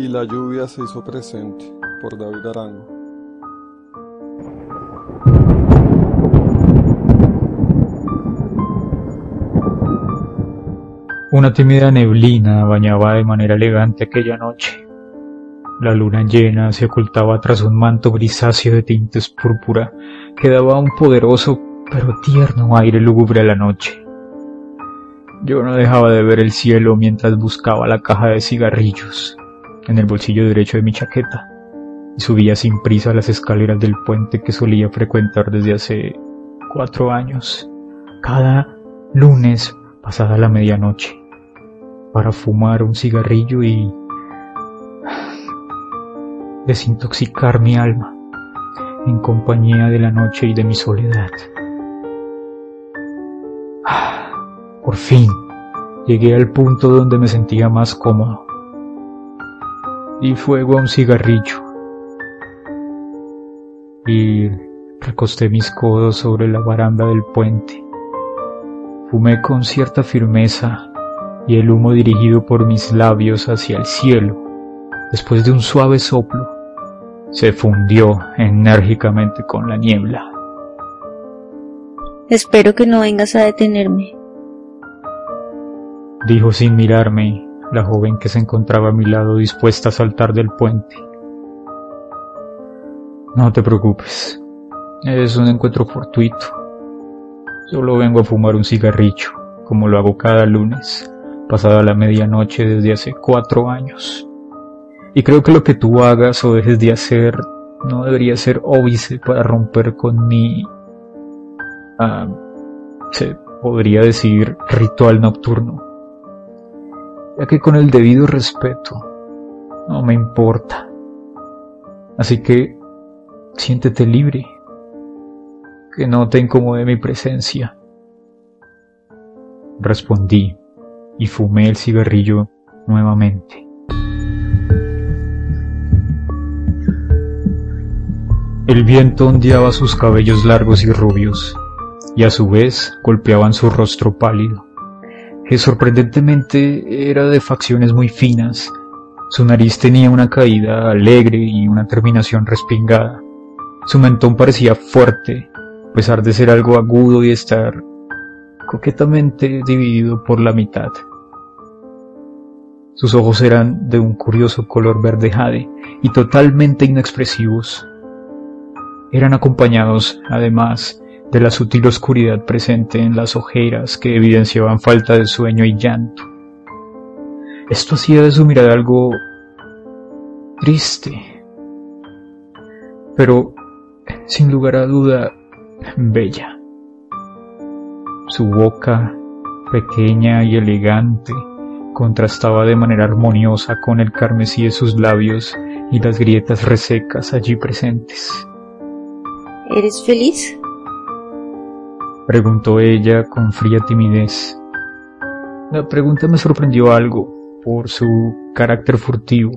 Y la lluvia se hizo presente por David Arango. Una tímida neblina bañaba de manera elegante aquella noche. La luna llena se ocultaba tras un manto grisáceo de tintes púrpura que daba un poderoso pero tierno aire lúgubre a la noche. Yo no dejaba de ver el cielo mientras buscaba la caja de cigarrillos en el bolsillo derecho de mi chaqueta y subía sin prisa las escaleras del puente que solía frecuentar desde hace cuatro años, cada lunes pasada la medianoche, para fumar un cigarrillo y desintoxicar mi alma en compañía de la noche y de mi soledad. Por fin llegué al punto donde me sentía más cómodo. Di fuego a un cigarrillo y recosté mis codos sobre la baranda del puente. Fumé con cierta firmeza y el humo dirigido por mis labios hacia el cielo, después de un suave soplo, se fundió enérgicamente con la niebla. Espero que no vengas a detenerme dijo sin mirarme la joven que se encontraba a mi lado dispuesta a saltar del puente. No te preocupes, es un encuentro fortuito. Solo vengo a fumar un cigarrillo, como lo hago cada lunes, pasada la medianoche desde hace cuatro años. Y creo que lo que tú hagas o dejes de hacer no debería ser óbice para romper con mi... Ah, se podría decir ritual nocturno ya que con el debido respeto no me importa. Así que siéntete libre, que no te incomode mi presencia. Respondí y fumé el cigarrillo nuevamente. El viento ondeaba sus cabellos largos y rubios, y a su vez golpeaban su rostro pálido que sorprendentemente era de facciones muy finas. Su nariz tenía una caída alegre y una terminación respingada. Su mentón parecía fuerte, a pesar de ser algo agudo y estar coquetamente dividido por la mitad. Sus ojos eran de un curioso color verde jade y totalmente inexpresivos. Eran acompañados, además, de la sutil oscuridad presente en las ojeras que evidenciaban falta de sueño y llanto. Esto hacía de su mirada algo triste, pero sin lugar a duda bella. Su boca, pequeña y elegante, contrastaba de manera armoniosa con el carmesí de sus labios y las grietas resecas allí presentes. ¿Eres feliz? Preguntó ella con fría timidez. La pregunta me sorprendió algo por su carácter furtivo.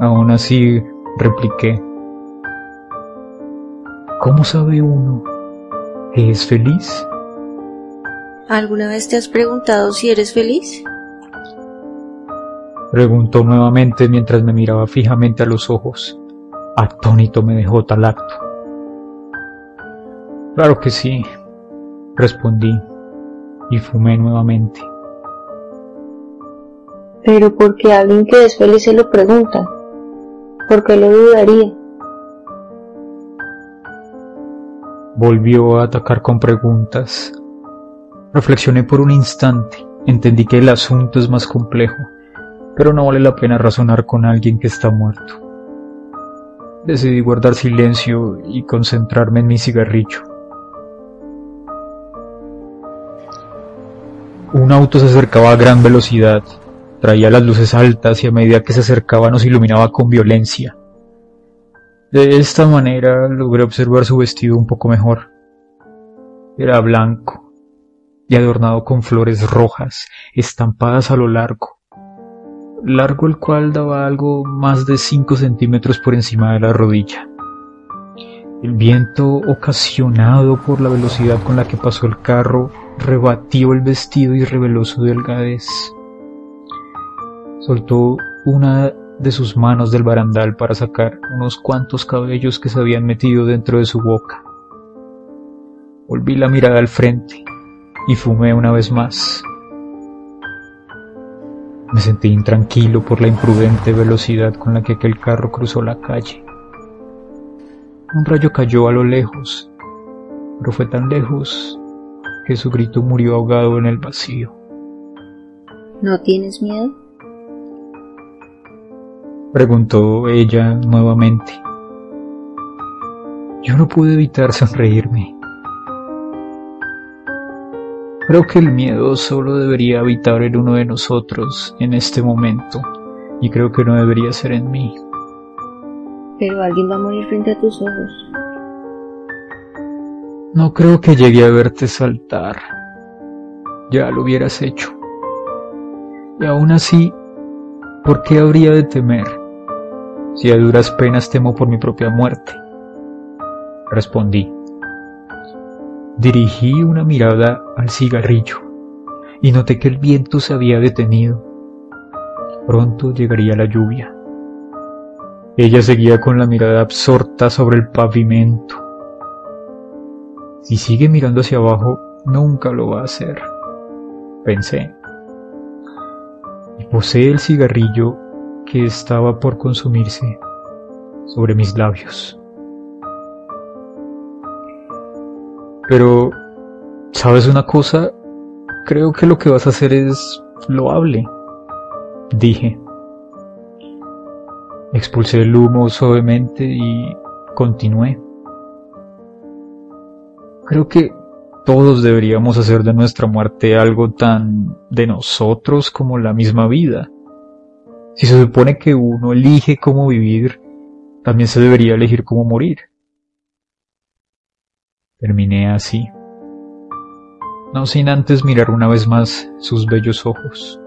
Aún así, repliqué. ¿Cómo sabe uno que es feliz? ¿Alguna vez te has preguntado si eres feliz? Preguntó nuevamente mientras me miraba fijamente a los ojos. Atónito me dejó tal acto. Claro que sí, respondí y fumé nuevamente. Pero porque alguien que es feliz se lo pregunta, ¿por qué lo dudaría? Volvió a atacar con preguntas. Reflexioné por un instante, entendí que el asunto es más complejo, pero no vale la pena razonar con alguien que está muerto. Decidí guardar silencio y concentrarme en mi cigarrillo. Un auto se acercaba a gran velocidad, traía las luces altas y a medida que se acercaba nos iluminaba con violencia. De esta manera logré observar su vestido un poco mejor. Era blanco y adornado con flores rojas estampadas a lo largo, largo el cual daba algo más de cinco centímetros por encima de la rodilla. El viento ocasionado por la velocidad con la que pasó el carro rebatió el vestido y reveló su delgadez. Soltó una de sus manos del barandal para sacar unos cuantos cabellos que se habían metido dentro de su boca. Volví la mirada al frente y fumé una vez más. Me sentí intranquilo por la imprudente velocidad con la que aquel carro cruzó la calle. Un rayo cayó a lo lejos, pero fue tan lejos que su grito murió ahogado en el vacío. ¿No tienes miedo? Preguntó ella nuevamente. Yo no pude evitar sonreírme. Creo que el miedo solo debería habitar en uno de nosotros en este momento y creo que no debería ser en mí. Pero alguien va a morir frente a tus ojos. No creo que llegue a verte saltar. Ya lo hubieras hecho. Y aún así, ¿por qué habría de temer? Si a duras penas temo por mi propia muerte. Respondí. Dirigí una mirada al cigarrillo y noté que el viento se había detenido. Pronto llegaría la lluvia. Ella seguía con la mirada absorta sobre el pavimento. Si sigue mirando hacia abajo, nunca lo va a hacer, pensé. Y posee el cigarrillo que estaba por consumirse sobre mis labios. Pero, ¿sabes una cosa? Creo que lo que vas a hacer es loable, dije. Expulsé el humo suavemente y continué. Creo que todos deberíamos hacer de nuestra muerte algo tan de nosotros como la misma vida. Si se supone que uno elige cómo vivir, también se debería elegir cómo morir. Terminé así, no sin antes mirar una vez más sus bellos ojos.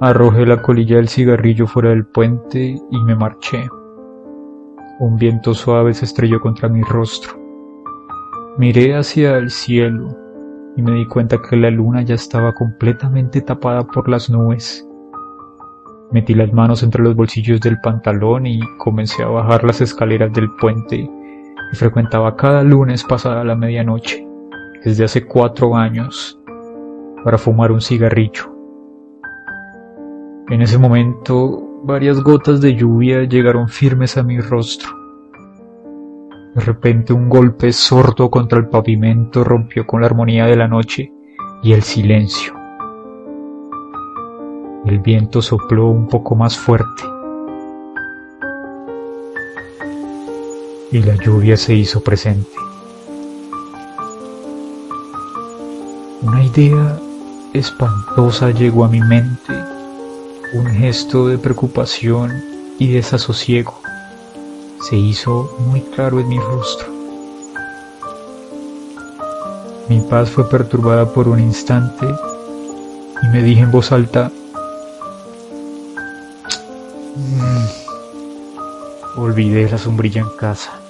Arrojé la colilla del cigarrillo fuera del puente y me marché. Un viento suave se estrelló contra mi rostro. Miré hacia el cielo y me di cuenta que la luna ya estaba completamente tapada por las nubes. Metí las manos entre los bolsillos del pantalón y comencé a bajar las escaleras del puente frecuentaba cada lunes pasada la medianoche, desde hace cuatro años, para fumar un cigarrillo. En ese momento, varias gotas de lluvia llegaron firmes a mi rostro. De repente un golpe sordo contra el pavimento rompió con la armonía de la noche y el silencio. El viento sopló un poco más fuerte y la lluvia se hizo presente. Una idea espantosa llegó a mi mente, un gesto de preocupación y desasosiego se hizo muy claro en mi rostro. Mi paz fue perturbada por un instante y me dije en voz alta, mm, olvidé la sombrilla en casa.